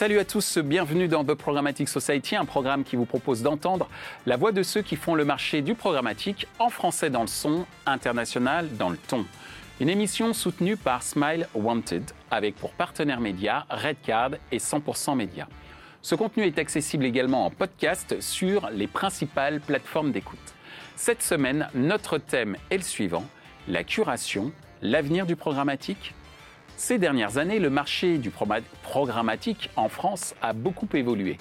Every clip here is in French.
Salut à tous, bienvenue dans The Programmatic Society, un programme qui vous propose d'entendre la voix de ceux qui font le marché du programmatique en français dans le son, international dans le ton. Une émission soutenue par Smile Wanted, avec pour partenaires médias Redcard et 100% Média. Ce contenu est accessible également en podcast sur les principales plateformes d'écoute. Cette semaine, notre thème est le suivant, la curation, l'avenir du programmatique ces dernières années, le marché du programmatique en France a beaucoup évolué.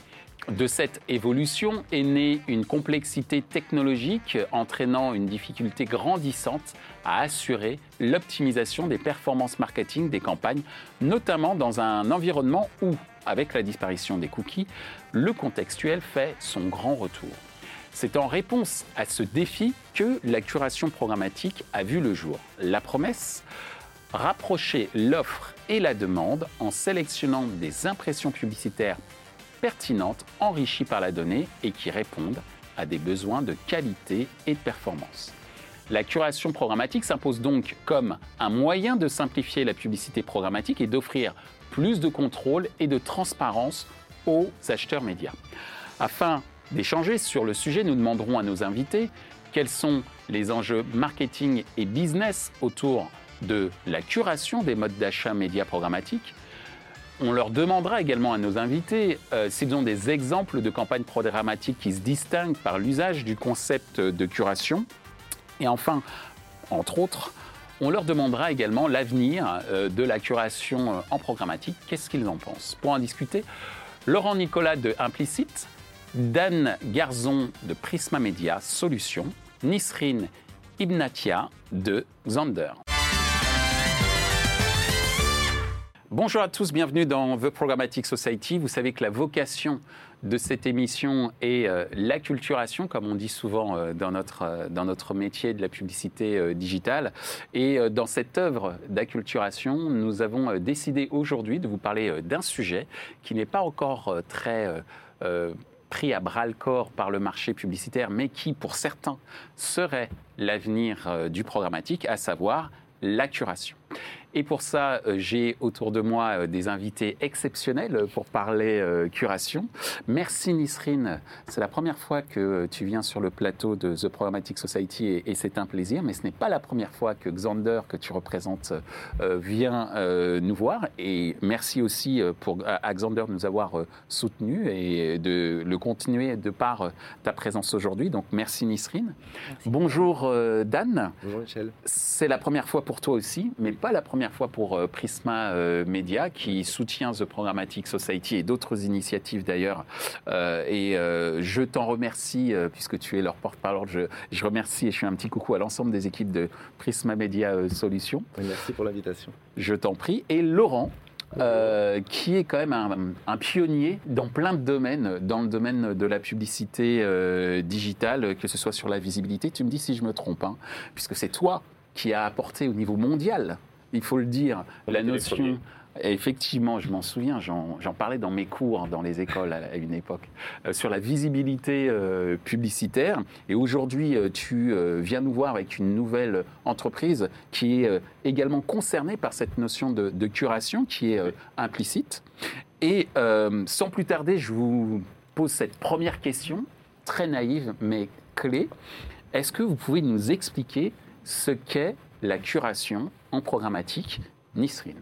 De cette évolution est née une complexité technologique entraînant une difficulté grandissante à assurer l'optimisation des performances marketing des campagnes, notamment dans un environnement où, avec la disparition des cookies, le contextuel fait son grand retour. C'est en réponse à ce défi que la curation programmatique a vu le jour. La promesse? Rapprocher l'offre et la demande en sélectionnant des impressions publicitaires pertinentes, enrichies par la donnée et qui répondent à des besoins de qualité et de performance. La curation programmatique s'impose donc comme un moyen de simplifier la publicité programmatique et d'offrir plus de contrôle et de transparence aux acheteurs médias. Afin d'échanger sur le sujet, nous demanderons à nos invités quels sont les enjeux marketing et business autour de la curation des modes d'achat médias programmatiques. On leur demandera également à nos invités euh, s'ils ont des exemples de campagnes programmatiques qui se distinguent par l'usage du concept de curation. Et enfin, entre autres, on leur demandera également l'avenir euh, de la curation euh, en programmatique. Qu'est-ce qu'ils en pensent? Pour en discuter, Laurent Nicolas de Implicite, Dan Garzon de Prisma Media Solutions, Nisrine Ibnatia de Zander. Bonjour à tous, bienvenue dans The Programmatic Society. Vous savez que la vocation de cette émission est euh, l'acculturation, comme on dit souvent euh, dans, notre, euh, dans notre métier de la publicité digitale. Et dans cette œuvre d'acculturation, nous avons décidé aujourd'hui de vous parler d'un sujet qui n'est pas encore très pris à bras le corps par le marché publicitaire, mais qui, pour certains, serait l'avenir du programmatique, à savoir la curation. Et pour ça, euh, j'ai autour de moi euh, des invités exceptionnels pour parler euh, curation. Merci Nisrine, c'est la première fois que tu viens sur le plateau de The Programmatic Society et, c'est un plaisir, mais ce n'est pas la première fois que Xander, que tu représentes, vient nous voir. Et merci aussi pour, à Xander de nous avoir soutenus et de le continuer de par ta présence aujourd'hui. Donc merci Nisrine. Bonjour Dan. Bonjour Michel. C'est la première fois pour toi aussi, mais pas la première première fois pour euh, Prisma euh, Media, qui soutient The Programmatic Society et d'autres initiatives d'ailleurs. Euh, et je t'en remercie, puisque tu es leur porte-parole. Je, je, remercie et je fais un petit coucou à l'ensemble des équipes de Prisma Media Solutions. Merci pour l'invitation. Je t'en prie. Et Laurent, qui est quand même un, pionnier dans plein de domaines, dans le domaine de la publicité digitale, que ce soit sur la visibilité. Tu me dis si je me trompe, hein, puisque c'est toi qui as apporté au niveau mondial il faut le dire, la notion. Effectivement, je m'en souviens, j'en parlais dans mes cours dans les écoles à une époque, euh, sur la visibilité euh, publicitaire. Et aujourd'hui, euh, tu viens nous voir avec une nouvelle entreprise qui est également concernée par cette notion de, de curation qui est implicite. Et sans plus tarder, je vous pose cette première question, très naïve mais clé. Est-ce que vous pouvez nous expliquer ce qu'est la curation en programmatique, Nisrine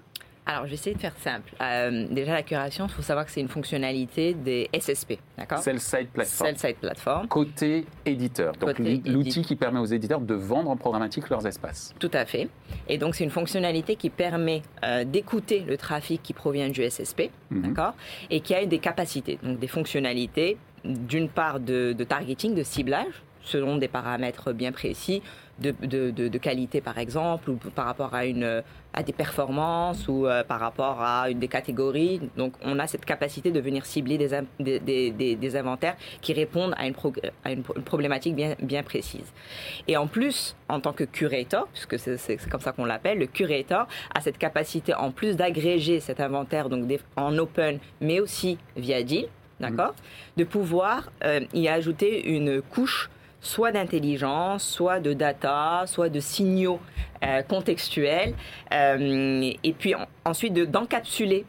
alors, je vais essayer de faire simple. Euh, déjà, la curation, il faut savoir que c'est une fonctionnalité des SSP, d'accord? Sell-side platform. Sell-side platform. Côté éditeur. Donc, l'outil qui permet aux éditeurs de vendre en programmatique leurs espaces. Tout à fait. Et donc, c'est une fonctionnalité qui permet euh, d'écouter le trafic qui provient du SSP, mhm. d'accord? Et qui a des capacités, donc des fonctionnalités, d'une part de, de targeting, de ciblage, selon des paramètres bien précis, de, qualité par exemple, ou par rapport à, une, à des performances, ou euh, par rapport à une des catégories. Donc on a cette capacité de venir cibler des, des, des, inventaires qui répondent à une, à une, problématique bien, bien précise. Et en plus, en tant que curator, puisque c'est comme ça qu'on l'appelle, le curator a cette capacité en plus d'agréger cet inventaire donc en open, mais aussi via deal, d'accord, mmh. de pouvoir euh, y ajouter une couche soit d'intelligence, soit de data, soit de signaux euh, contextuels, euh, et puis ensuite d'encapsuler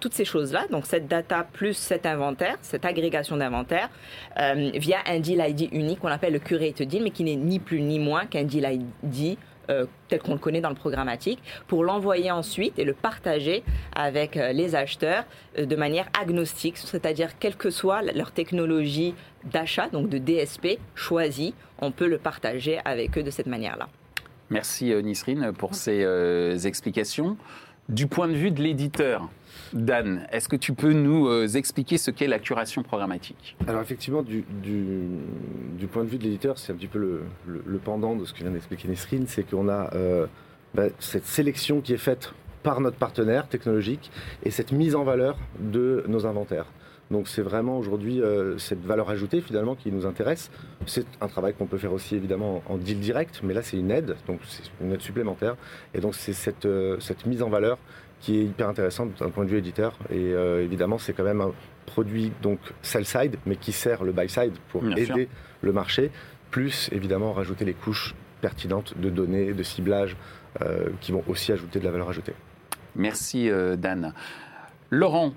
toutes ces choses-là, donc cette data plus cet inventaire, cette agrégation d'inventaire, via un deal ID unique qu'on appelle le curate deal, mais qui n'est ni plus ni moins qu'un deal ID euh, tel qu'on le connaît dans le programmatique, pour l'envoyer ensuite et le partager avec euh, les acheteurs euh, de manière agnostique, c'est-à-dire quelle que soit leur technologie d'achat, donc de DSP choisie, on peut le partager avec eux de cette manière-là. Merci Nisrine pour ces explications. Du point de vue de l'éditeur, Dan, est-ce que tu peux nous euh, expliquer ce qu'est la curation programmatique? Alors effectivement, du, point de vue de l'éditeur, c'est un petit peu le, pendant de ce que vient d'expliquer Nesrine, c'est qu'on a euh, bah, cette sélection qui est faite par notre partenaire technologique et cette mise en valeur de nos inventaires. Donc c'est vraiment aujourd'hui euh, cette valeur ajoutée finalement qui nous intéresse. C'est un travail qu'on peut faire aussi évidemment en deal direct, mais là c'est une aide, donc c'est une aide supplémentaire. Et donc c'est cette, cette mise en valeur qui est hyper intéressante d'un point de vue éditeur. Et euh, évidemment, c'est quand même un produit donc sell side, mais qui sert le buy side pour aider le marché, plus évidemment rajouter les couches pertinentes de données, de ciblage, euh, qui vont aussi ajouter de la valeur ajoutée. Merci euh, Dan. Laurent,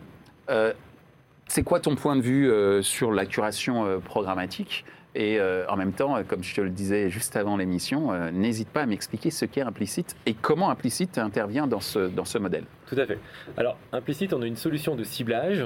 c'est quoi ton point de vue sur la curation programmatique? Et euh, en même temps, euh, comme je te le disais juste avant l'émission, euh, n'hésite pas à m'expliquer ce qu'est implicite et comment implicite intervient dans ce, dans ce modèle. Tout à fait. Alors, implicite, on a une solution de ciblage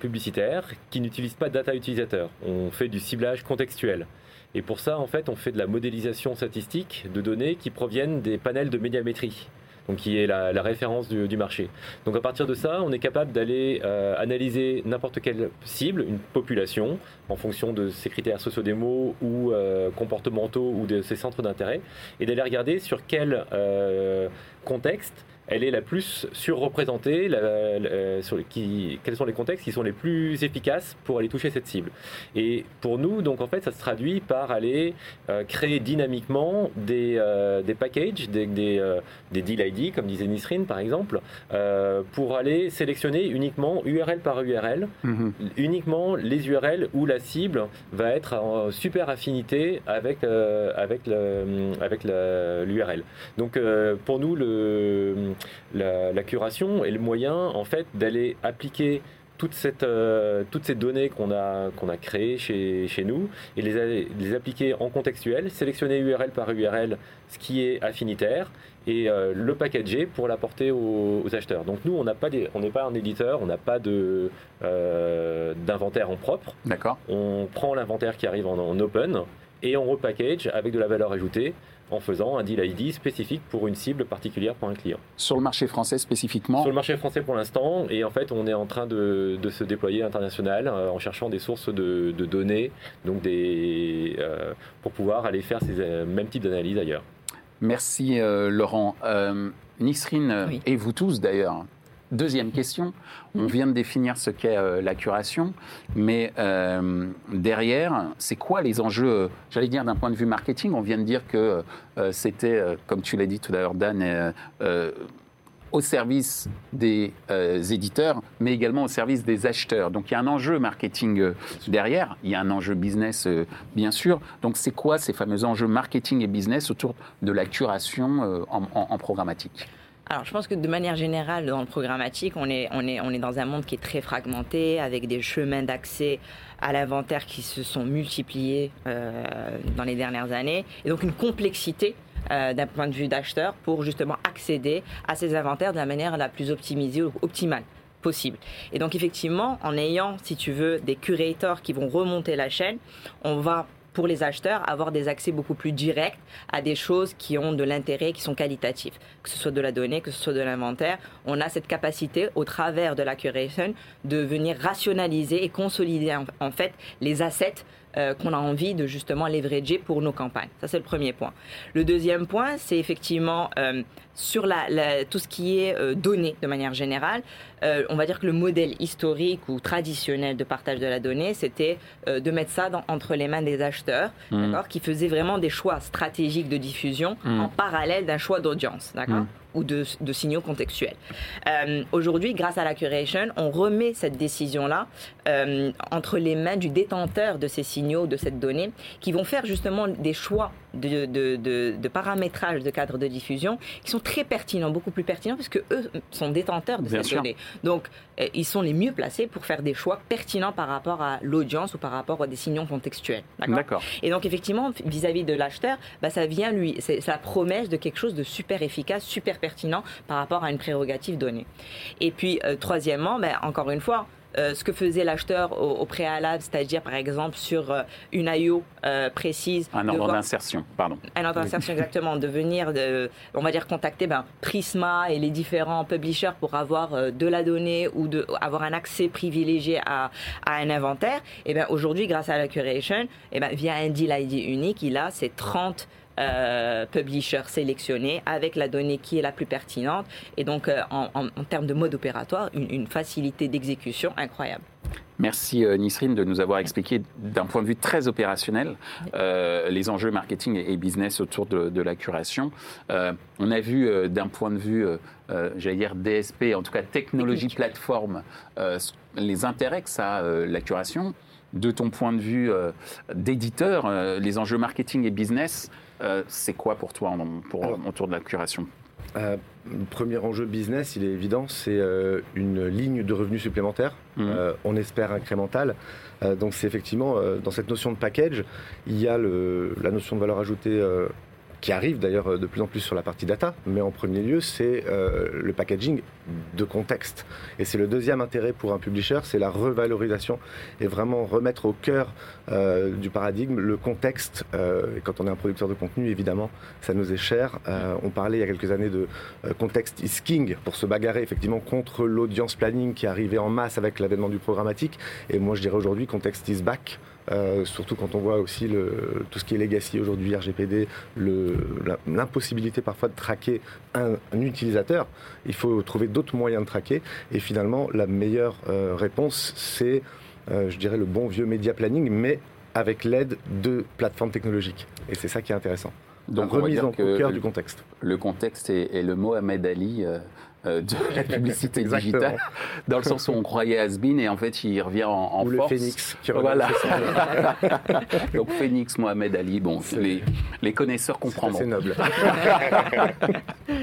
publicitaire qui n'utilise pas de data utilisateur. On fait du ciblage contextuel. Et pour ça, en fait, on fait de la modélisation statistique de données qui proviennent des panels de médiamétrie qui est la, référence du, marché. Donc à partir de ça, on est capable d'aller euh, analyser n'importe quelle cible, une population, en fonction de ses critères sociodémos ou euh, comportementaux ou de ses centres d'intérêt, et d'aller regarder sur quel euh, contexte elle est la plus surreprésentée, sur qui, quels sont les contextes qui sont les plus efficaces pour aller toucher cette cible. Et pour nous, donc en fait, ça se traduit par aller euh, créer dynamiquement des, euh, des packages, des, des, euh, des, deal ID, comme disait Nisrine par exemple, pour aller sélectionner uniquement URL par URL, mhm. uniquement les URL où la cible va être en super affinité avec, avec l'URL. Donc pour nous, le la, curation est le moyen en fait d'aller appliquer toute cette, euh, toutes ces données qu'on a, qu'on a créées chez, chez nous et les, les, appliquer en contextuel, sélectionner URL par URL ce qui est affinitaire et euh, le packager pour l'apporter aux, acheteurs. Donc nous, on n'a pas on n'est pas un éditeur, on n'a pas de, euh, d'inventaire en propre. D'accord. On prend l'inventaire qui arrive en, en open et on repackage avec de la valeur ajoutée en faisant un deal ID spécifique pour une cible particulière pour un client. Sur le marché français spécifiquement Sur le marché français pour l'instant, et en fait on est en train de, se déployer international euh, en cherchant des sources de, données, donc des, euh, pour pouvoir aller faire ces euh, mêmes types d'analyses ailleurs. Merci Laurent. Nisrine, et vous tous d'ailleurs, Deuxième question, on vient de définir ce qu'est euh, la curation, mais euh, derrière, c'est quoi les enjeux, euh, j'allais dire d'un point de vue marketing? On vient de dire que c'était, comme tu l'as dit tout à l'heure, Dan, au service des éditeurs, mais également au service des acheteurs. Donc il y a un enjeu marketing derrière, il y a un enjeu business bien sûr. Donc c'est quoi ces fameux enjeux marketing et business autour de la curation en programmatique? Alors, je pense que de manière générale, dans le programmatique, on est, on est, on est dans un monde qui est très fragmenté, avec des chemins d'accès à l'inventaire qui se sont multipliés euh, dans les dernières années, et donc une complexité euh, d'un point de vue d'acheteur pour justement accéder à ces inventaires de la manière la plus optimisée ou optimale possible. Et donc effectivement, en ayant, si tu veux, des curators qui vont remonter la chaîne, on va pour les acheteurs, avoir des accès beaucoup plus directs à des choses qui ont de l'intérêt, qui sont qualitatives. Que ce soit de la donnée, que ce soit de l'inventaire, on a cette capacité, au travers de la curation, de venir rationaliser et consolider en, fait les assets euh, qu'on a envie de justement leverager pour nos campagnes. Ça, c'est le premier point. Le deuxième point, c'est effectivement euh, sur la, tout ce qui est euh, donné de manière générale. on va dire que le modèle historique ou traditionnel de partage de la donnée, c'était de mettre ça entre les mains des acheteurs, mmh. qui faisaient vraiment des choix stratégiques de diffusion mmh. en parallèle d'un choix d'audience, d'accord mmh ou de, signaux contextuels. Euh, aujourd'hui, grâce à la curation, on remet cette décision-là euh, entre les mains du détenteur de ces signaux, de cette donnée, qui vont faire justement des choix de, de, paramétrage de cadres de diffusion qui sont très pertinents, beaucoup plus pertinents, puisque eux sont détenteurs de cette donnée. Donc, euh, ils sont les mieux placés pour faire des choix pertinents par rapport à l'audience ou par rapport à des signaux contextuels. D'accord. Et donc, effectivement, vis-à-vis de l'acheteur, bah, ça vient lui, c'est la promesse de quelque chose de super efficace, super pertinent par rapport à une prérogative donnée. Et puis, euh, troisièmement, ben, encore une fois, euh, ce que faisait l'acheteur au, préalable, c'est-à-dire par exemple sur euh, une IO précise. Un ordre d'insertion, pardon. Un ordre d'insertion, exactement. De venir, de, on va dire, contacter ben, Prisma et les différents publishers pour avoir de la donnée ou de, avoir un accès privilégié à, à un inventaire. Et bien aujourd'hui, grâce à la curation, et ben, via un deal ID unique, il a ces 30 euh, publisher sélectionné avec la donnée qui est la plus pertinente et donc euh, en, termes de mode opératoire, une, facilité d'exécution incroyable. Merci euh, Nisrine de nous avoir expliqué d'un point de vue très opérationnel les enjeux marketing et, business autour de, la curation. on a vu d'un point de vue, j'allais dire DSP, en tout cas technologie plateforme, les intérêts que ça a la curation. De ton point de vue d'éditeur, les enjeux marketing et business, euh, c'est quoi pour toi pour, autour de la curation? euh, le premier enjeu business, il est évident, c'est euh, une ligne de revenus supplémentaire, mmh. on espère incrémentale. donc c'est effectivement, dans cette notion de package, il y a la notion de valeur ajoutée qui arrive d'ailleurs euh, de plus en plus sur la partie data, mais en premier lieu, c'est euh, le packaging de contexte. Et c'est le deuxième intérêt pour un publisher, c'est la revalorisation et vraiment remettre au cœur euh, du paradigme le contexte. et quand on est un producteur de contenu, évidemment, ça nous est cher. on parlait il y a quelques années de context is king pour se bagarrer effectivement contre l'audience planning qui arrivait en masse avec l'avènement du programmatique. Et moi, je dirais aujourd'hui, context is back. Euh, surtout quand on voit aussi le, tout ce qui est legacy aujourd'hui, RGPD, l'impossibilité parfois de traquer un, utilisateur. Il faut trouver d'autres moyens de traquer. Et finalement, la meilleure euh, réponse, c'est, euh, je dirais, le bon vieux média planning, mais avec l'aide de plateformes technologiques. Et c'est ça qui est intéressant. Donc, remise au cœur du contexte. Le contexte est, le Mohamed Ali euh, de la publicité digitale, dans le sens où on croyait Asbin et en fait il revient en, en Ou force. le Phoenix. Qui voilà. Donc Phoenix, Mohamed Ali, bon, les, les, connaisseurs comprendront. C'est noble.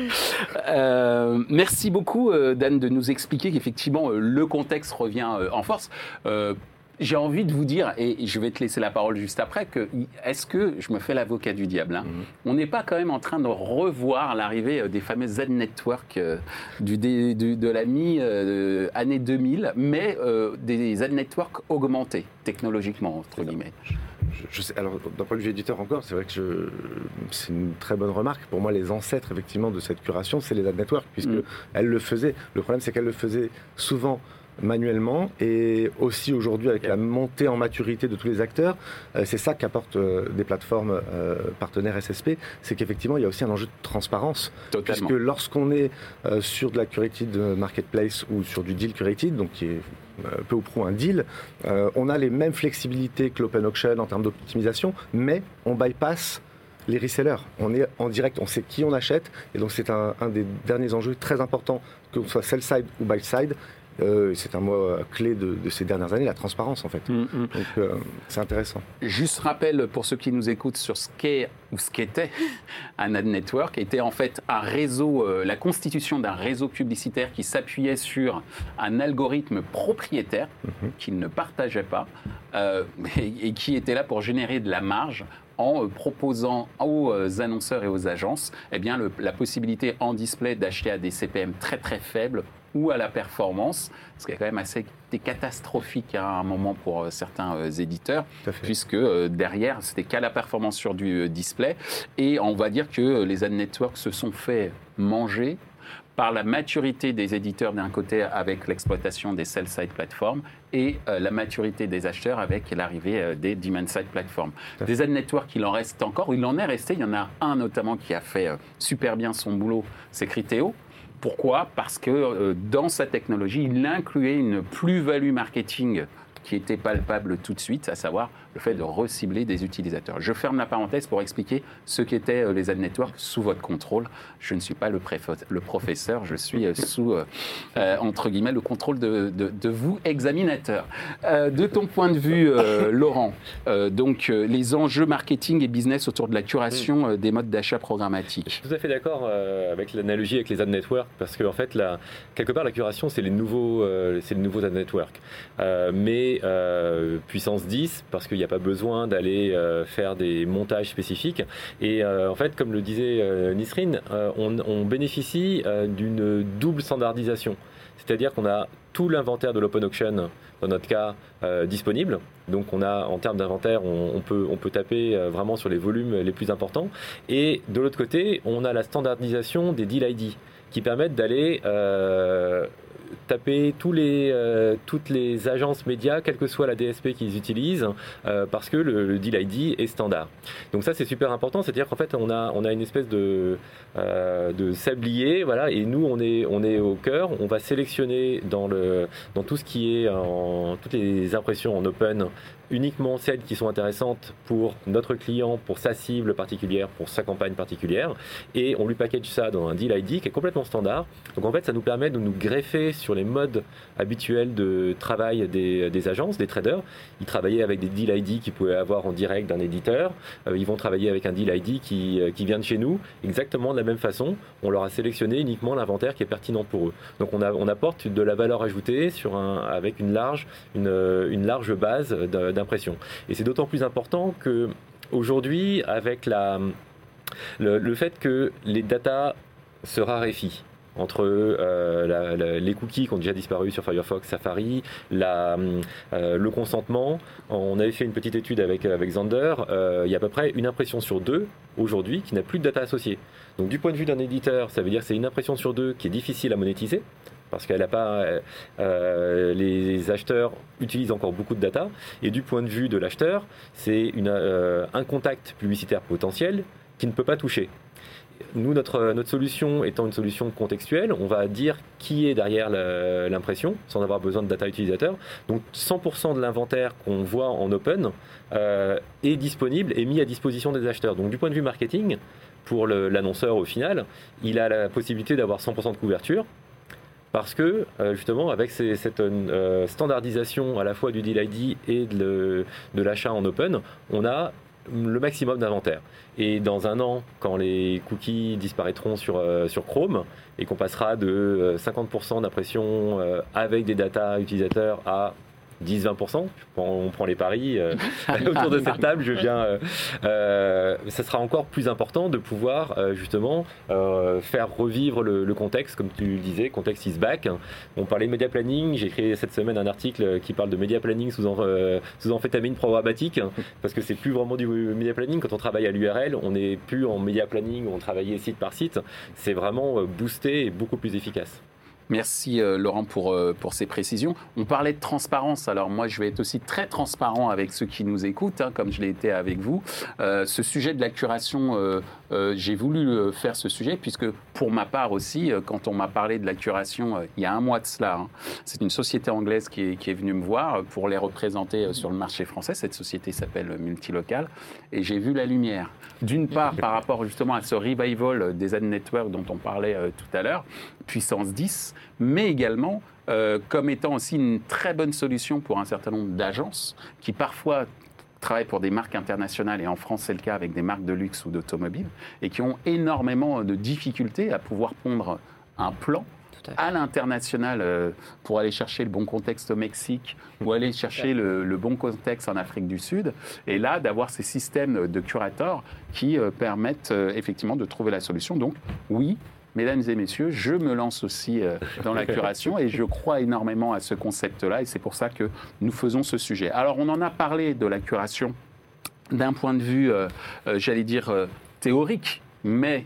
euh, merci beaucoup euh, Dan de nous expliquer qu'effectivement euh, le contexte revient en force j'ai envie de vous dire, et je vais te laisser la parole juste après, que est-ce que, je me fais l'avocat du diable, hein, mhm. on n'est pas quand même en train de revoir l'arrivée euh, des fameux Z-Network euh, du, de la mi-année 2000, mais euh, des Z-Network augmentés technologiquement, entre guillemets je sais, alors d'un point de vue éditeur encore, c'est vrai que c'est une très bonne remarque. Pour moi, les ancêtres effectivement de cette curation, c'est les ad network, puisque mm. elles le faisaient. Le problème, c'est qu'elles le faisaient souvent manuellement et aussi aujourd'hui avec la montée en maturité de tous les acteurs, euh, c'est ça qu'apportent euh, des plateformes euh, partenaires SSP, c'est qu'effectivement il y a aussi un enjeu de transparence. Puisque lorsqu'on est sur de la curated marketplace ou sur du deal curated, donc qui est peu ou prou un deal, on a les mêmes flexibilités que l'open auction en termes d'optimisation, mais on bypass les resellers. On est en direct, on sait qui on achète, et donc c'est un, un, des derniers enjeux très importants, que ce soit sell-side ou buy-side, euh, c'est un mot euh, clé de, ces dernières années, la transparence en fait. Mm, mm. Donc euh, c'est intéressant. Juste rappel pour ceux qui nous écoutent sur ce qu'est ou ce qu'était un ad network, était en fait un réseau, la constitution d'un réseau publicitaire qui s'appuyait sur un algorithme propriétaire mm-hmm. qu'il ne partageait pas et, qui était là pour générer de la marge en proposant aux annonceurs et aux agences eh bien, la possibilité en display d'acheter à des CPM très très faibles ou à la performance, ce qui est quand même assez catastrophique à un moment pour euh, certains euh, éditeurs, puisque euh, derrière, c'était qu'à la performance sur du display. Et on va dire que les ad networks se sont fait manger par la maturité des éditeurs d'un côté avec l'exploitation des sell-side platforms et la maturité des acheteurs avec l'arrivée des demand-side platforms. Des ad networks, il en reste encore, il en est resté, il y en a un notamment qui a fait super bien son boulot, c'est Criteo, Pourquoi Parce que dans sa technologie, il incluait une plus-value marketing qui était palpable tout de suite, à savoir le fait de recibler des utilisateurs. Je ferme la parenthèse pour expliquer ce qu'étaient euh, les ad networks sous votre contrôle. Je ne suis pas le, professeur, je suis euh, sous, euh, entre guillemets, le contrôle de, vous, examinateur. de ton point de vue, Laurent, donc les enjeux marketing et business autour de la curation des modes d'achat programmatiques. Je suis tout à fait d'accord avec l'analogie avec les ad networks, parce qu'en en fait, la, quelque part, la curation, c'est les nouveaux, c'est les nouveaux ad networks. mais puissance 10, parce qu'il y a pas besoin d'aller euh, faire des montages spécifiques. Et euh, en fait, comme le disait euh, Nisrine, on, bénéficie d'une double standardisation. C'est-à-dire qu'on a tout l'inventaire de l'open auction, dans notre cas, disponible. Donc on a, en termes d'inventaire, on, peut, on peut taper vraiment sur les volumes les plus importants. Et de l'autre côté, on a la standardisation des deal ID qui permettent d'aller taper tous les, euh, toutes les agences médias, quelle que soit la DSP qu'ils utilisent, euh, parce que le, deal ID est standard. Donc ça, c'est super important. C'est-à-dire qu'en fait, on a, on a une espèce de, euh, de sablier, voilà, et nous, on est, on est au cœur. On va sélectionner dans, le, dans tout ce qui est en toutes les impressions en open uniquement celles qui sont intéressantes pour notre client, pour sa cible particulière, pour sa campagne particulière, et on lui package ça dans un deal ID qui est complètement standard. Donc en fait, ça nous permet de nous greffer sur les modes habituels de travail des, agences, des traders. Ils travaillaient avec des deal ID qu'ils pouvaient avoir en direct d'un éditeur. Euh, ils vont travailler avec un deal ID qui, euh, qui vient de chez nous, exactement de la même façon. On leur a sélectionné uniquement l'inventaire qui est pertinent pour eux. Donc on, apporte de la valeur ajoutée sur un, avec une large, une, une large base Et c'est d'autant plus important que aujourd'hui, avec la, le, fait que les data se raréfient, entre euh, les cookies qui ont déjà disparu sur Firefox, Safari, euh, le consentement. On avait fait une petite étude avec, avec Zander. Euh, il y a à peu près une impression sur deux aujourd'hui qui n'a plus de data associée. Donc du point de vue d'un éditeur, ça veut dire que c'est une impression sur deux qui est difficile à monétiser parce qu'elle a pas les acheteurs utilisent encore beaucoup de data et du point de vue de l'acheteur c'est un contact publicitaire potentiel qui ne peut pas toucher nous, notre, notre solution étant une solution contextuelle, on va dire qui est derrière l'impression sans avoir besoin de data utilisateur. Donc 100% de l'inventaire qu'on voit en open euh, est disponible et mis à disposition des acheteurs. Donc du point de vue marketing, pour l'annonceur au final, il a la possibilité d'avoir 100% de couverture parce que euh, justement avec cette euh, standardisation à la fois du deal ID et de l'achat en open, on a le maximum d'inventaire. Et dans un an, quand les cookies disparaîtront sur, euh, Chrome et qu'on passera de 50% euh, d'impression avec des data utilisateurs à 10-20%, on prend les paris euh, autour de cette table, je viens. Euh, euh, ça sera encore plus important de pouvoir justement faire revivre le, contexte, comme tu le disais, contexte is back. On parlait de média planning, j'ai écrit cette semaine un article qui parle de média planning sous, sous amphétamine programmatique, parce que c'est plus vraiment du média planning. Quand on travaille à l'URL, on n'est plus en média planning, on travaille site par site. C'est vraiment boosté et beaucoup plus efficace. Merci euh, Laurent pour, euh, pour ces précisions. On parlait de transparence, alors moi je vais être aussi très transparent avec ceux qui nous écoutent, hein, comme je l'ai été avec vous. Euh, ce sujet de la curation, j'ai voulu faire ce sujet, puisque pour ma part aussi, quand on m'a parlé de la curation il y a un mois de cela, hein, c'est une société anglaise qui est, qui est, venue me voir pour les représenter sur le marché français. Cette société s'appelle Multilocal, et j'ai vu la lumière. D'une part, par rapport justement à ce revival des ad networks dont on parlait tout à l'heure, puissance 10, mais également euh, comme étant aussi une très bonne solution pour un certain nombre d'agences qui parfois travaillent pour des marques internationales, et en France c'est le cas avec des marques de luxe ou d'automobile, et qui ont énormément de difficultés à pouvoir pondre un plan à l'international euh, pour aller chercher le bon contexte au Mexique ou aller chercher le, bon contexte en Afrique du Sud. Et là, d'avoir ces systèmes de curators qui euh, permettent effectivement de trouver la solution. Donc, oui, mesdames et messieurs, je me lance aussi euh, dans la curation et je crois énormément à ce concept-là et c'est pour ça que nous faisons ce sujet. Alors on en a parlé de la curation d'un point de vue, euh, euh, j'allais dire, théorique, mais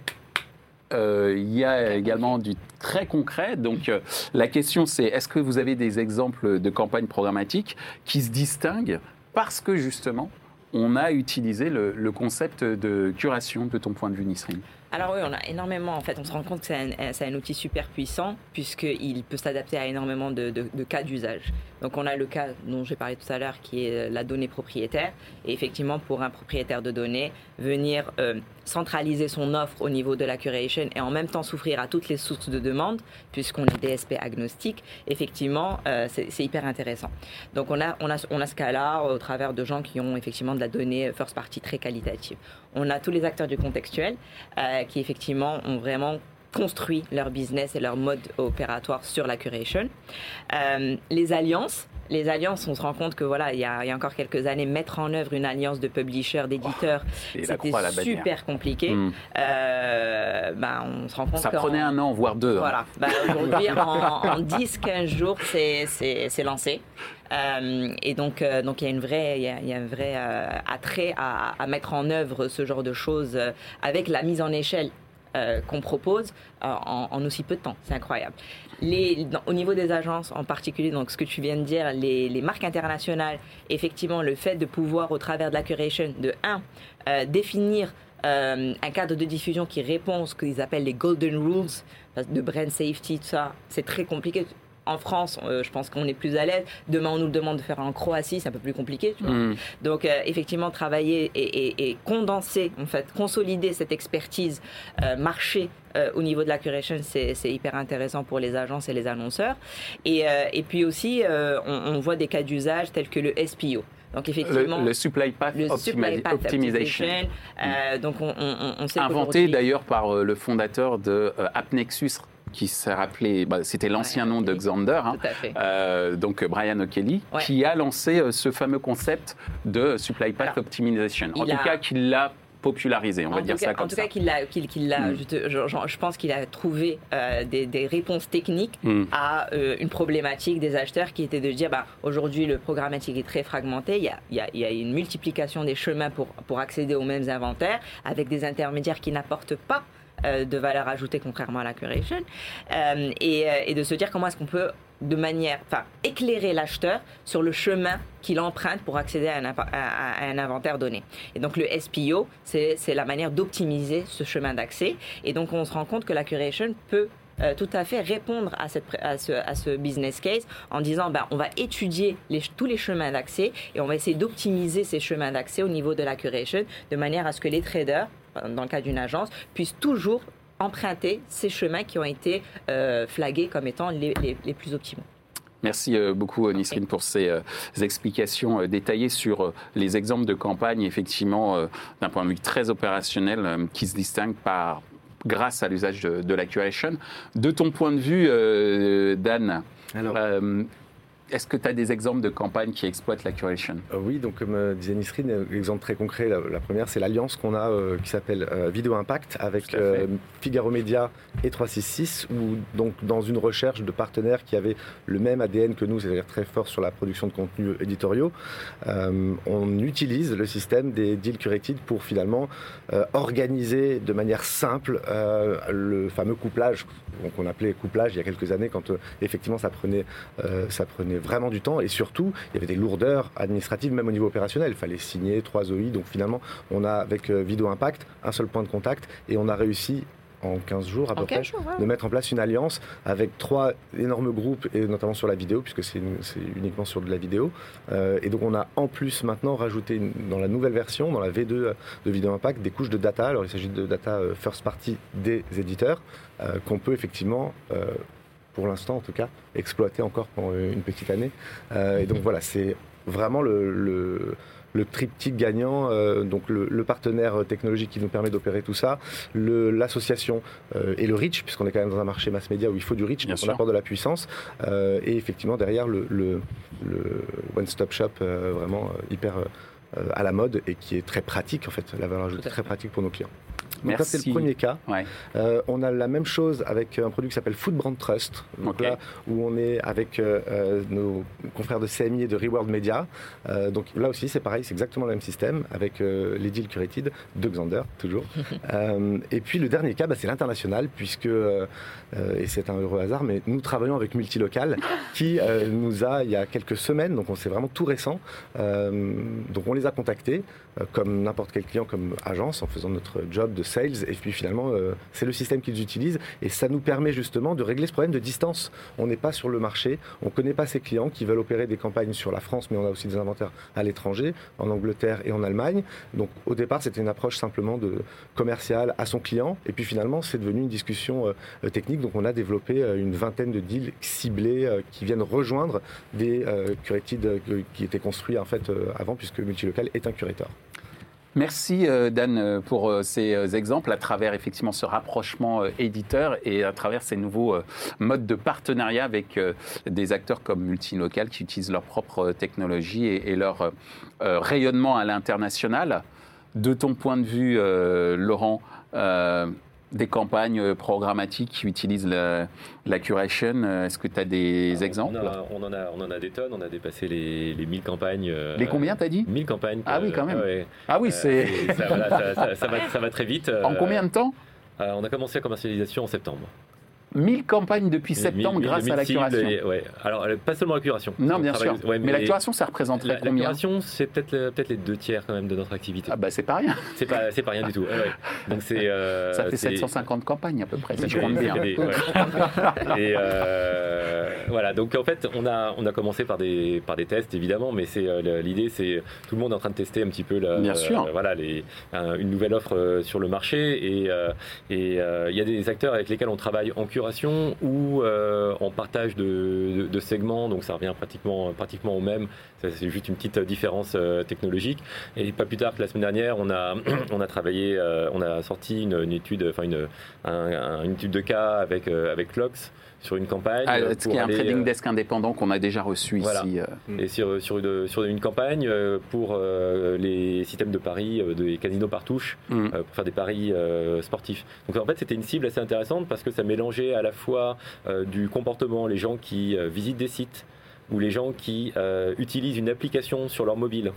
il y a également du très concret. Donc la question c'est est-ce que vous avez des exemples de campagnes programmatiques qui se distinguent parce que justement on a utilisé le, le concept de curation de ton point de vue, Nisrine? Alors oui, on a énormément, en fait, on se rend compte que c'est un, outil super puissant puisqu'il peut s'adapter à énormément de, cas d'usage. Donc on a le cas dont j'ai parlé tout à l'heure qui est la donnée propriétaire. Et effectivement, pour un propriétaire de données, venir euh, centraliser son offre au niveau de la curation et en même temps s'ouvrir à toutes les sources de demande, puisqu'on est DSP agnostique, effectivement, euh, c'est hyper intéressant. Donc on a, on, a, on a ce cas-là au travers de gens qui ont effectivement de la donnée first party très qualitative. On a tous les acteurs du contextuel euh, qui effectivement ont vraiment construit leur business et leur mode opératoire sur la curation. Euh, les alliances, les alliances, on se rend compte que voilà, il y, a, encore quelques années, mettre en œuvre une alliance de publishers, d'éditeurs, c'était super compliqué. Euh, ben, on se rend compte ça prenait un an, voire deux. Hein. Voilà. Ben, aujourd'hui, en, 10-15 jours, c'est lancé. Euh, et donc, euh, donc il y a une vraie, il y a, un vrai attrait à, à, mettre en œuvre ce genre de choses avec la mise en échelle qu'on propose en, aussi peu de temps. C'est incroyable. Au niveau des agences en particulier, donc ce que tu viens de dire, les, marques internationales, effectivement, le fait de pouvoir, au travers de la curation, de 1, euh, définir un cadre de diffusion qui répond à ce qu'ils appellent les golden rules de brand safety, tout ça, c'est très compliqué en France, euh, je pense qu'on est plus à l'aise. Demain, on nous demande de faire en Croatie, c'est un peu plus compliqué. Mm. Donc, euh, effectivement, travailler et, condenser, en fait, consolider cette expertise euh, marché au niveau de la curation, c'est hyper intéressant pour les agences et les annonceurs. Et, puis aussi, on, voit des cas d'usage tels que le SPO. Donc effectivement, le, supply path, optimization, donc on, on, inventé d'ailleurs par le fondateur de AppNexus qui s'est rappelé, bah, c'était l'ancien nom de Xander, hein, euh, donc Brian O'Kelly, qui a lancé euh, ce fameux concept de supply path optimization. En tout cas, qui l'a popularisé, on va dire ça comme ça. En tout cas, qu'il a, mm. je, pense qu'il a trouvé euh, des, réponses techniques mm. à une problématique des acheteurs qui était de dire, bah, aujourd'hui le programmatique est très fragmenté, il y, a, il, y a, il y a, une multiplication des chemins pour, pour accéder aux mêmes inventaires, avec des intermédiaires qui n'apportent pas euh, de valeur ajoutée contrairement à la curation, euh, euh, et, de se dire comment est-ce qu'on peut de manière, enfin, éclairer l'acheteur sur le chemin qu'il emprunte pour accéder à un, inventaire donné. Et donc le SPO, c'est la manière d'optimiser ce chemin d'accès. Et donc on se rend compte que la curation peut tout à fait répondre à, cette, à, ce, business case en disant ben, on va étudier tous les chemins d'accès et on va essayer d'optimiser ces chemins d'accès au niveau de la curation de manière à ce que les traders dans le cas d'une agence, puissent toujours emprunter ces chemins qui ont été euh, flagués comme étant les, plus optimaux. Merci euh, beaucoup, Nisrine, pour ces euh, explications détaillées sur les exemples de campagne, effectivement, d'un point de vue très opérationnel, qui se distinguent par, grâce à l'usage de, de, la curation. De ton point de vue, Dan, Alors, est-ce que tu as des exemples de campagnes qui exploitent la curation? Euh, Oui, donc comme euh, disait Nisrine, un exemple très concret, la, première, c'est l'alliance qu'on a euh, qui s'appelle Vidéo Impact avec Figaro Média et 366, où donc dans une recherche de partenaires qui avaient le même ADN que nous, c'est-à-dire très fort sur la production de contenus éditoriaux, on utilise le système des deals curated pour finalement organiser de manière simple le fameux couplage qu'on appelait couplage il y a quelques années quand effectivement ça prenait, ça prenait vraiment du temps et surtout, il y avait des lourdeurs administratives, même au niveau opérationnel. Il fallait signer trois OI. Donc finalement, on a avec euh, Video Impact un seul point de contact et on a réussi en 15 jours à peu près, de mettre en place une alliance avec trois énormes groupes, et notamment sur la vidéo, puisque c'est uniquement sur de la vidéo. Euh, et donc on a en plus maintenant rajouté dans la nouvelle version, dans la V2 de Video Impact, des couches de data. Alors il s'agit de data euh, first party des éditeurs, qu'on peut effectivement pour l'instant en tout cas, exploité encore pendant une petite année. Euh, et donc voilà, c'est vraiment le, le, triptyque gagnant, euh, donc le, partenaire technologique qui nous permet d'opérer tout ça, l'association euh, et le reach, puisqu'on est quand même dans un marché mass média où il faut du reach, on apporte de la puissance, et effectivement derrière le, le one-stop shop vraiment hyper à la mode et qui est très pratique en fait, la valeur ajoutée très pratique pour nos clients. Donc ça, c'est le premier cas. Euh, on a la même chose avec un produit qui s'appelle Food Brand Trust. Donc là, où on est avec euh, nos confrères de CMI et de Reward Media. donc là aussi, c'est pareil, c'est exactement le même système avec les deals curated de Xander, toujours. et puis le dernier cas, bah, c'est l'international, puisque, et c'est un heureux hasard, mais nous travaillons avec Multilocal, qui nous a, il y a quelques semaines, donc on c'est vraiment tout récent, donc on les a contactés euh, comme n'importe quel client, comme agence, en faisant notre job de sales. Et puis finalement, euh, c'est le système qu'ils utilisent. Et ça nous permet justement de régler ce problème de distance. On n'est pas sur le marché, on ne connaît pas ces clients qui veulent opérer des campagnes sur la France, mais on a aussi des inventaires à l'étranger, en Angleterre et en Allemagne. Donc au départ, c'était une approche simplement commerciale à son client. Et puis finalement, c'est devenu une discussion euh, technique. Donc on a développé une vingtaine de deals ciblés qui viennent rejoindre des curated qui étaient construits en fait avant, puisque Multilocal est un curator. Merci euh, Dan euh, pour euh, ces exemples à travers effectivement ce rapprochement éditeur et à travers ces nouveaux modes de partenariat avec des acteurs comme Multilocal qui utilisent leur propre technologie et leur rayonnement à l'international. De ton point de vue, Laurent, des campagnes euh, programmatiques qui utilisent la, curation euh, Est-ce que tu as des exemples on, en a, on en a des tonnes, on a dépassé les, les 1000 campagnes. Euh, les combien t'as dit? 1000 campagnes. Ah oui, quand même. ah oui, c'est. Ça, ça, ça, va, ça, va, très vite. En combien de temps? On a commencé la commercialisation en septembre. 1000 campagnes depuis septembre grâce à la curation. ouais. Alors, pas seulement la curation. Non, bien sûr. mais, la curation, ça représenterait combien La curation, c'est peut-être peut les deux tiers quand même de notre activité. Ah bah c'est pas rien. C'est pas, pas rien du tout. Donc c'est. Euh, ça fait 750 campagnes à peu près, si je compte bien. et euh, voilà. Donc en fait, on a, on a commencé par des, par des tests évidemment, mais c'est euh, l'idée, c'est tout le monde est en train de tester un petit peu la, bien sûr. voilà, les, une nouvelle offre sur le marché et et il y a des acteurs avec lesquels on travaille en curation ou euh, en partage de, segments, donc ça revient pratiquement, pratiquement au même, c'est juste une petite différence euh, technologique. Et pas plus tard que la semaine dernière, on a, on travaillé, euh, on a sorti une, étude, enfin une, étude de cas avec, avec Clocks sur une campagne. Ah, ce qui est un trading desk indépendant qu'on a déjà reçu ici. Et sur, sur, une, sur, une, campagne pour les systèmes de paris, des casinos par touche, mm. pour faire des paris sportifs. Donc en fait, c'était une cible assez intéressante parce que ça mélangeait à la fois euh, du comportement, les gens qui euh, visitent des sites ou les gens qui euh, utilisent une application sur leur mobile.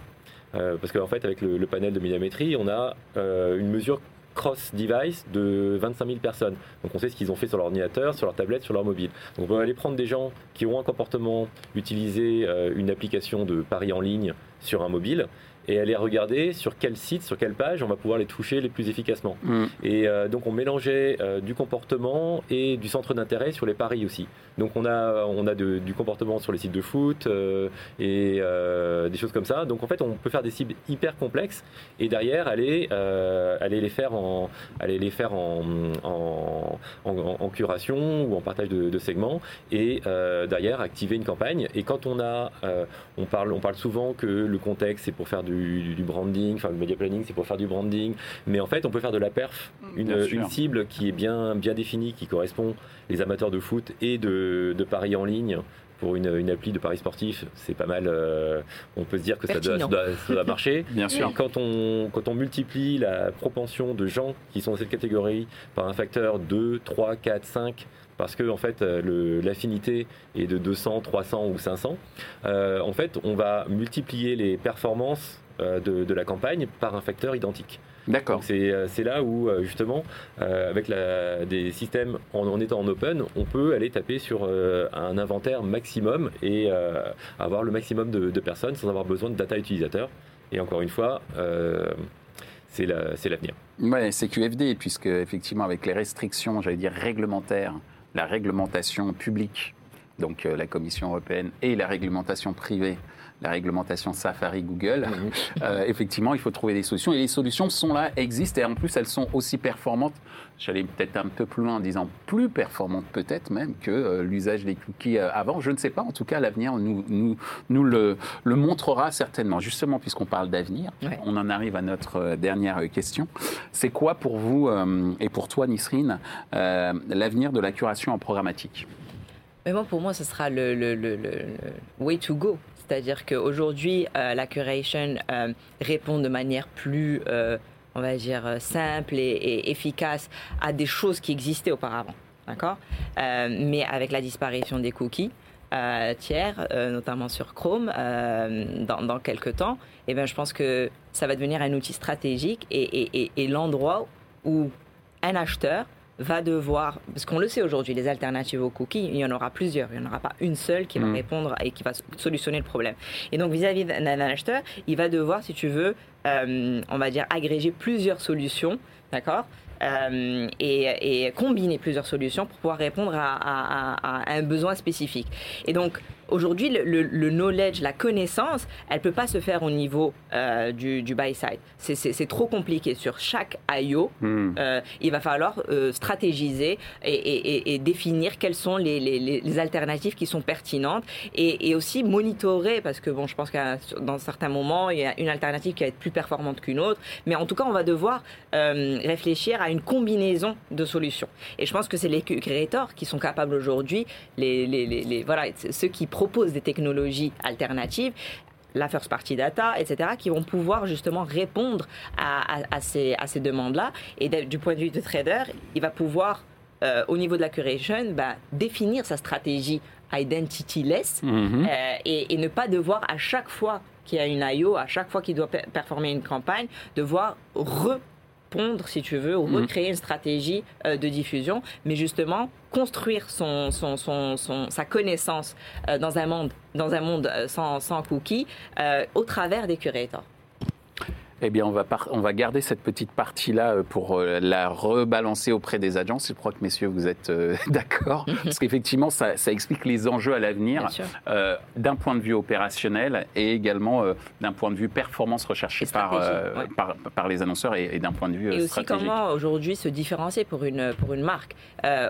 parce qu'en fait, avec le, panel de millimétrie, on a une mesure cross-device de 25 000 personnes. Donc on sait ce qu'ils ont fait sur leur ordinateur, sur leur tablette, sur leur mobile. Donc on va aller prendre des gens qui ont un comportement, utiliser une application de paris en ligne sur un mobile et aller regarder sur quel site, sur quelle page on va pouvoir les toucher les plus efficacement. Mm. Et euh, donc on mélangeait euh, du comportement et du centre d'intérêt sur les paris aussi. Donc on a, on a du comportement sur les sites de foot euh, et des choses comme ça. Donc en fait on peut faire des cibles hyper complexes et derrière aller, aller les faire en, aller les faire en, en, en, curation ou en partage de, segments et derrière activer une campagne. Et quand on a, on parle, on parle souvent que le contexte c'est pour faire du du, branding, enfin le media planning c'est pour faire du branding, mais en fait on peut faire de la perf, mm, une, cible qui est bien, bien définie, qui correspond les amateurs de foot et de, de paris en ligne pour une, appli de paris sportif, c'est pas mal. Euh, on peut se dire que ça doit, ça doit, marcher. Bien sûr. quand on, quand on multiplie la propension de gens qui sont dans cette catégorie par un facteur 2, 3, 4, 5, parce que en fait euh, l'affinité est de 200, 300 ou 500, euh, en fait on va multiplier les performances euh, de, la campagne par un facteur identique. D'accord. C'est là où, justement, avec la, des systèmes en, étant en open, on peut aller taper sur un inventaire maximum et avoir le maximum de, personnes sans avoir besoin de data utilisateur. Et encore une fois, c'est l'avenir. Ouais, c'est QFD, puisque effectivement, avec les restrictions, j'allais dire réglementaires, la réglementation publique, donc la Commission européenne, et la réglementation privée, la réglementation Safari, Google, mhm. euh, effectivement, il faut trouver des solutions. Et les solutions sont là, existent, et en plus, elles sont aussi performantes. J'allais peut-être un peu plus loin en disant plus performantes peut-être même que euh, l'usage des cookies euh, avant. Je ne sais pas, en tout cas, l'avenir nous, nous, nous le, le, montrera certainement. Justement, puisqu'on parle d'avenir, on en arrive à notre dernière question. C'est quoi pour vous et pour toi, Nisrine, l'avenir de la curation en programmatique? Mais moi, pour moi, ce sera le, le, le, le way to go. C'est-à-dire qu'aujourd'hui, euh, la curation euh, répond de manière plus euh, on va dire, simple et, efficace à des choses qui existaient auparavant. D'accord? Mais avec la disparition des cookies, tiers, notamment sur Chrome, dans, quelques temps, eh ben, je pense que ça va devenir un outil stratégique et l'endroit où un acheteur va devoir, parce qu'on le sait aujourd'hui, les alternatives aux cookies, il y en aura plusieurs. Il n'y en aura pas une seule qui va mm. répondre et qui va solutionner le problème. Et donc vis-à-vis d'un acheteur, il va devoir, si tu veux, euh, on va dire, agréger plusieurs solutions, d'accord? Euh, et, combiner plusieurs solutions pour pouvoir répondre à, à, un besoin spécifique. Et donc, Aujourd'hui, le, knowledge, la connaissance, elle peut pas se faire au niveau euh, du, du buy side. C'est trop compliqué. Sur chaque IO, hmm. euh, il va falloir euh, stratégiser et, définir quelles sont les, les, alternatives qui sont pertinentes et, aussi monitorer parce que bon, je pense qu'à dans certains moments, il y a une alternative qui va être plus performante qu'une autre. Mais en tout cas, on va devoir réfléchir à une combinaison de solutions. Et je pense que c'est les créateurs qui sont capables aujourd'hui, les, les, voilà, ceux qui proposent des technologies alternatives la first party data, etc., qui vont pouvoir justement répondre à, ces, à ces demandes-là. Et du point de vue de trader, il va pouvoir, euh, au niveau de la curation, bah, définir sa stratégie identityless mm-hmm. euh, et, ne pas devoir à chaque fois qu'il y a une IO, à chaque fois qu'il doit performer une campagne, devoir re si tu veux, ou mhm. recréer une stratégie euh, de diffusion, mais justement construire son, son, son, sa connaissance euh, dans un monde, dans un monde euh, sans, sans cookies au travers des curators. Eh bien, on va, on va garder cette petite partie-là euh, pour euh, la rebalancer auprès des agences. Je crois que, messieurs, vous êtes euh, d'accord. Parce qu'effectivement, ça, explique les enjeux à l'avenir d'un point de vue opérationnel et également d'un point de vue performance recherchée par, par, les annonceurs et, d'un point de vue et aussi comment aujourd'hui se différencier pour une, pour une marque.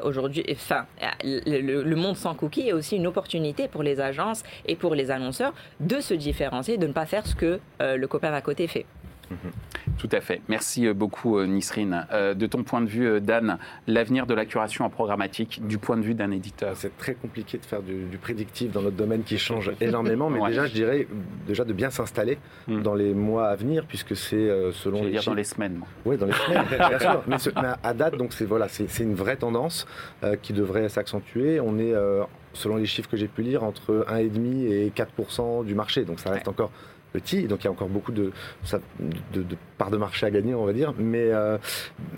aujourd'hui, enfin, le, le, monde sans cookies est aussi une opportunité pour les agences et pour les annonceurs de se différencier, de ne pas faire ce que le copain à côté fait. Mhm. Tout à fait. Merci euh, beaucoup, euh, Nisrine. Euh, de ton point de vue, Dan, l'avenir de la curation en programmatique, du point de vue d'un éditeur? C'est très compliqué de faire du, prédictif dans notre domaine qui change énormément, mais déjà, je dirais déjà de bien s'installer hmm. dans les mois à venir, puisque c'est selon les dire dans les semaines. Oui, dans les semaines, bien sûr. Mais, à date, donc c'est voilà, c'est une vraie tendance qui devrait s'accentuer. On est selon les chiffres que j'ai pu lire, entre 1,5 et 4% du marché. Donc ça reste encore donc il y a encore beaucoup de, parts de marché à gagner, on va dire. Mais euh,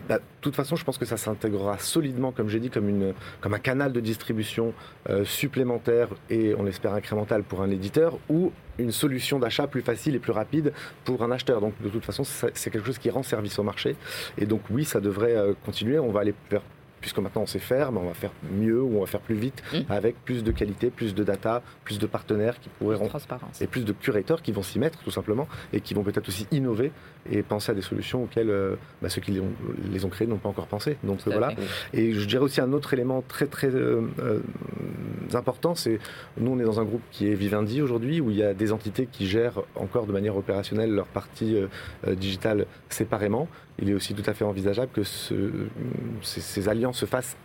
bah, de toute façon, je pense que ça s'intégrera solidement, comme j'ai dit, comme, un canal de distribution euh, supplémentaire et on l'espère incrémental pour un éditeur ou une solution d'achat plus facile et plus rapide pour un acheteur. Donc de toute façon, c'est quelque chose qui rend service au marché. Et donc oui, ça devrait euh, continuer. On va aller puisque maintenant on sait faire, mais on va faire mieux ou on va faire plus vite mmh. avec plus de qualité, plus de data, plus de partenaires qui pourraient transparence et plus de curateurs qui vont s'y mettre tout simplement et qui vont peut-être aussi innover et penser à des solutions auxquelles euh, bah, ceux qui les ont, les ont créées n'ont pas encore pensé. Donc voilà. Et je dirais aussi un autre élément très très euh, euh, important, c'est nous on est dans un groupe qui est Vivendi aujourd'hui où il y a des entités qui gèrent encore de manière opérationnelle leur partie digitale séparément. Il est aussi tout à fait envisageable que ce, ces alliances se fasse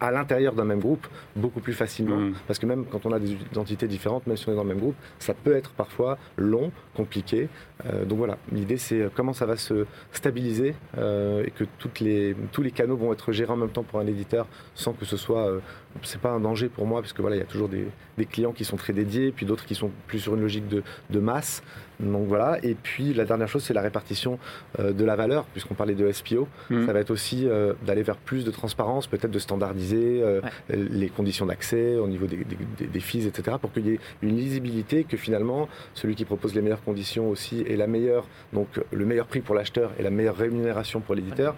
à l'intérieur d'un même groupe beaucoup plus facilement. Mm. Parce que même quand on a des identités différentes, même si on est dans le même groupe, ça peut être parfois long, compliqué. Euh, donc voilà, l'idée c'est euh, comment ça va se stabiliser euh, et que toutes les, tous les canaux vont être gérés en même temps pour un éditeur sans que ce soit... c'est pas un danger pour moi parce que voilà, il y a toujours des, des clients qui sont très dédiés, puis d'autres qui sont plus sur une logique de, de masse. Donc voilà, et puis la dernière chose, c'est la répartition euh, de la valeur, puisqu'on parlait de SPO. Mm. Ça va être aussi euh, d'aller vers plus de transparence, peut-être de standardiser euh, les conditions d'accès au niveau des, des, fees, etc., pour qu'il y ait une lisibilité, que finalement, celui qui propose les meilleures conditions aussi et la meilleure, donc le meilleur prix pour l'acheteur et la meilleure rémunération pour l'éditeur,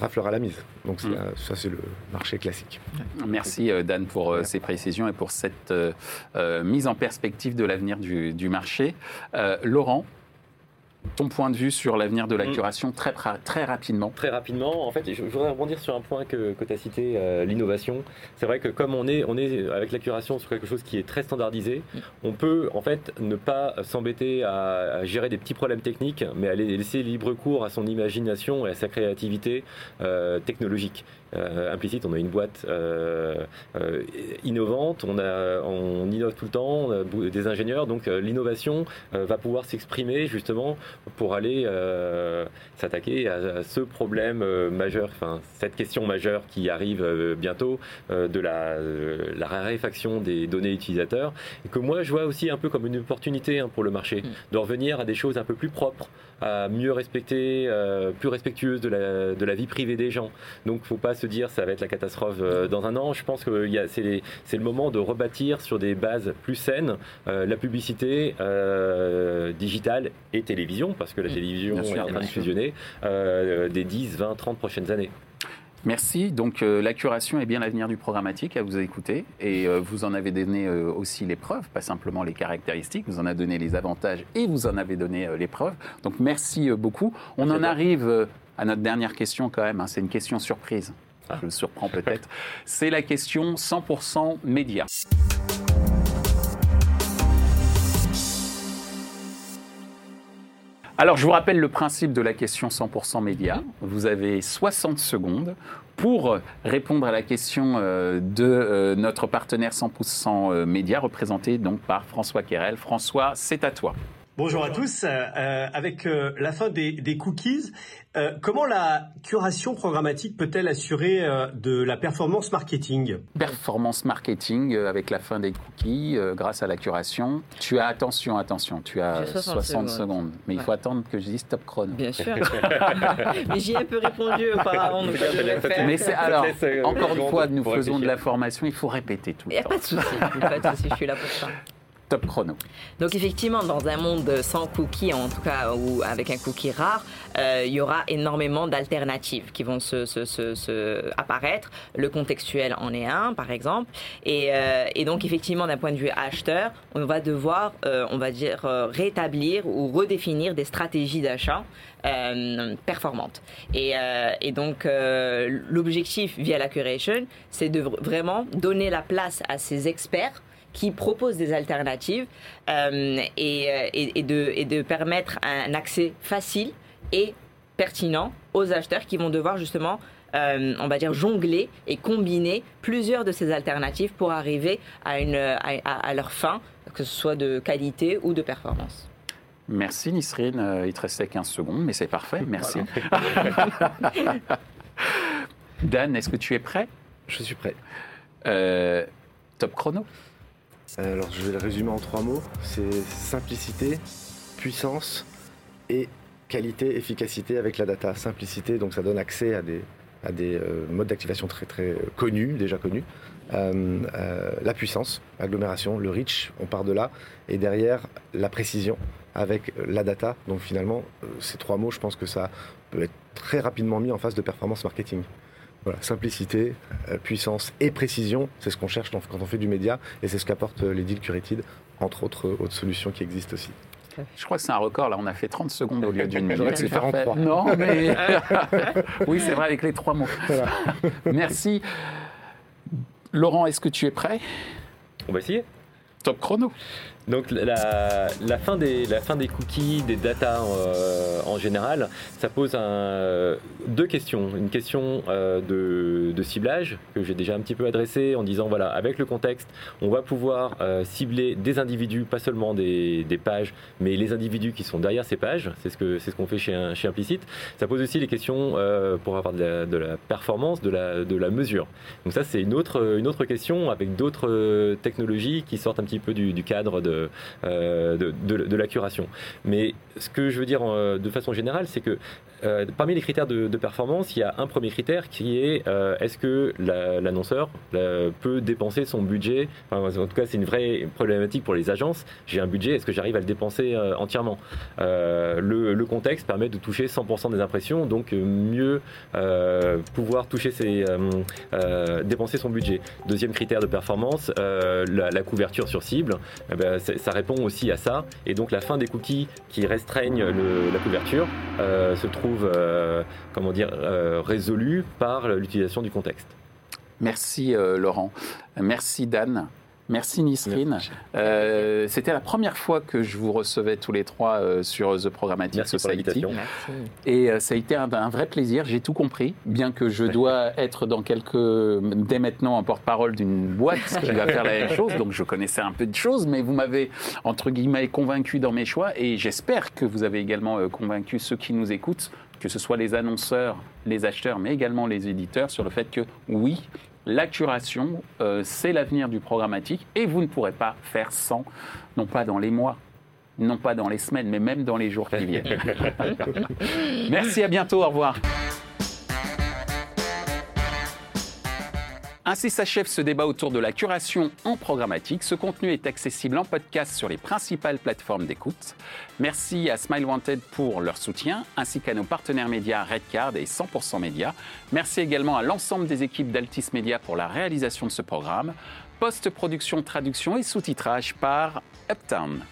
raflera la mise. Donc mm. ça, c'est le marché classique. Merci Dan pour ces précisions et pour cette mise en perspective de l'avenir du, du, marché. Euh, Laurent, ton point de vue sur l'avenir de la mm. curation très, très rapidement Très rapidement. En fait, je, voudrais rebondir sur un point que, que tu as cité, euh, l'innovation. C'est vrai que comme on est, on est avec la curation sur quelque chose qui est très standardisé, mm. on peut en fait ne pas s'embêter à, gérer des petits problèmes techniques, mais aller laisser libre cours à son imagination et à sa créativité euh, technologique. Euh, implicite, on a une boîte euh, euh, innovante, on, a, on innove tout le temps, on a des ingénieurs, donc l'innovation va pouvoir s'exprimer justement pour aller s'attaquer à, ce problème majeur, enfin cette question majeure qui arrive bientôt de la, la, raréfaction des données utilisateurs, et que moi je vois aussi un peu comme une opportunité hein, pour le marché, mm. de revenir à des choses un peu plus propres, à mieux respecter, plus respectueuses de la, de la vie privée des gens. Donc faut pas se dire ça va être la catastrophe dans un an. Je pense que c'est le moment de rebâtir sur des bases plus saines la publicité digitale et télévision, parce que la mm. télévision est en train de fusionner, des 10, 20, 30 prochaines années. Merci. Donc euh, la curation est bien l'avenir du programmatique à vous écouter et euh, vous en avez donné euh, aussi les preuves, pas simplement les caractéristiques, vous en avez donné les avantages et vous en avez donné les preuves. Donc merci beaucoup. On en arrive à notre dernière question quand même, hein. c'est une question surprise. Je le surprends peut-être. C'est la question 100% média. Alors, je vous rappelle le principe de la question 100% média. Vous avez 60 secondes pour répondre à la question euh, de euh, notre partenaire 100% euh, média, représenté donc par François Querel. François, c'est à toi. Bonjour à tous. avec la fin des cookies, euh, comment la curation programmatique peut-elle assurer euh, de la performance marketing? Performance marketing euh, avec la fin des cookies, grâce à la curation. Tu as attention, attention, tu as 60, secondes. Mais il faut attendre que je dise stop chrono. Bien sûr. mais j'y ai un peu répondu auparavant. Donc mais c'est alors, encore une fois, nous faisons de la formation, il faut répéter tout. Il n'y a pas de souci. Il n'y a pas de souci, je suis là pour ça Donc effectivement, dans un monde sans cookies, en tout cas, ou avec un cookie rare, euh, il y aura énormément d'alternatives qui vont se, apparaître. Le contextuel en est un, par exemple. Et, euh, donc effectivement, d'un point de vue acheteur, on va devoir, euh, on va dire, rétablir ou redéfinir des stratégies d'achat performantes. Et donc l'objectif via la curation, c'est de vraiment donner la place à ces experts qui propose des alternatives euh, et, et, de, et de permettre un accès facile et pertinent aux acheteurs qui vont devoir justement euh, on va dire jongler et combiner plusieurs de ces alternatives pour arriver à, une, à, leur fin, que ce soit de qualité ou de performance. Merci Nisrine, euh, il te restait 15 secondes, mais c'est parfait, merci. Dan, est-ce que tu es prêt? Je suis prêt. top chrono? Alors je vais le résumer en trois mots. C'est simplicité, puissance et qualité, efficacité avec la data. Simplicité, donc ça donne accès à des, à des euh, modes d'activation très très connus, déjà connus. Euh, euh, la puissance, l'agglomération, le reach, on part de là. Et derrière, la précision avec la data. Donc finalement, ces trois mots, je pense que ça peut être très rapidement mis en face de performance marketing. Voilà, simplicité, euh, puissance et précision, c'est ce qu'on cherche quand on fait du média et c'est ce qu'apporte euh, les deals curated, entre autres euh, autres solutions qui existent aussi. Je crois que c'est un record. Là, on a fait 30 secondes au lieu d'une minute. C'est faire en trois. Non, mais oui, c'est vrai avec les trois mots. Merci. Laurent, est-ce que tu es prêt? On va essayer. Top chrono. Donc la, fin des, cookies, des data euh, en général, ça pose un, deux questions. Une question euh, de, ciblage que j'ai déjà un petit peu adressée en disant voilà, avec le contexte, on va pouvoir euh, cibler des individus, pas seulement des, pages, mais les individus qui sont derrière ces pages. C'est ce c'est ce qu'on fait chez, chez Implicite. Ça pose aussi les questions pour avoir de la, performance, de la, de la mesure. Donc ça c'est une autre, une autre question avec d'autres technologies qui sortent un petit peu du cadre de euh, de, la curation. Mais ce que je veux dire euh, de façon générale, c'est que euh, parmi les critères de, performance, il y a un premier critère qui est est-ce que l'annonceur peut dépenser son budget? En tout cas, c'est une vraie problématique pour les agences. J'ai un budget, est-ce que j'arrive à le dépenser entièrement? Le, contexte permet de toucher 100% des impressions, donc mieux pouvoir toucher ses, dépenser son budget. Deuxième critère de performance, la, couverture sur cible. Eh ben, ça répond aussi à ça. Et donc la fin des cookies qui restreignent la couverture euh, se trouve, euh, comment dire, euh, résolue par l'utilisation du contexte. Merci Laurent. Merci Dan. Merci Nisrine. Euh, C'était la première fois que je vous recevais tous les trois euh, sur The Programmatic Merci pour Society. Merci. Et euh, ça a été un, un vrai plaisir, j'ai tout compris, bien que je dois être dans quelques, dès maintenant en porte-parole d'une boîte qui va faire la même chose, donc je connaissais un peu de choses, mais vous m'avez, entre guillemets, convaincu dans mes choix, et j'espère que vous avez également euh, convaincu ceux qui nous écoutent, que ce soit les annonceurs, les acheteurs, mais également les éditeurs, sur le fait que oui, la curation, euh, c'est l'avenir du programmatique, et vous ne pourrez pas faire sans, non pas dans les mois, non pas dans les semaines, mais même dans les jours qui viennent. Merci, à bientôt, au revoir. Ainsi s'achève ce débat autour de la curation en programmatique. Ce contenu est accessible en podcast sur les principales plateformes d'écoute. Merci à Smile Wanted pour leur soutien, ainsi qu'à nos partenaires médias Redcard et 100% Média. Merci également à l'ensemble des équipes d'Altis Media pour la réalisation de ce programme. Post-production, traduction et sous-titrage par Uptown.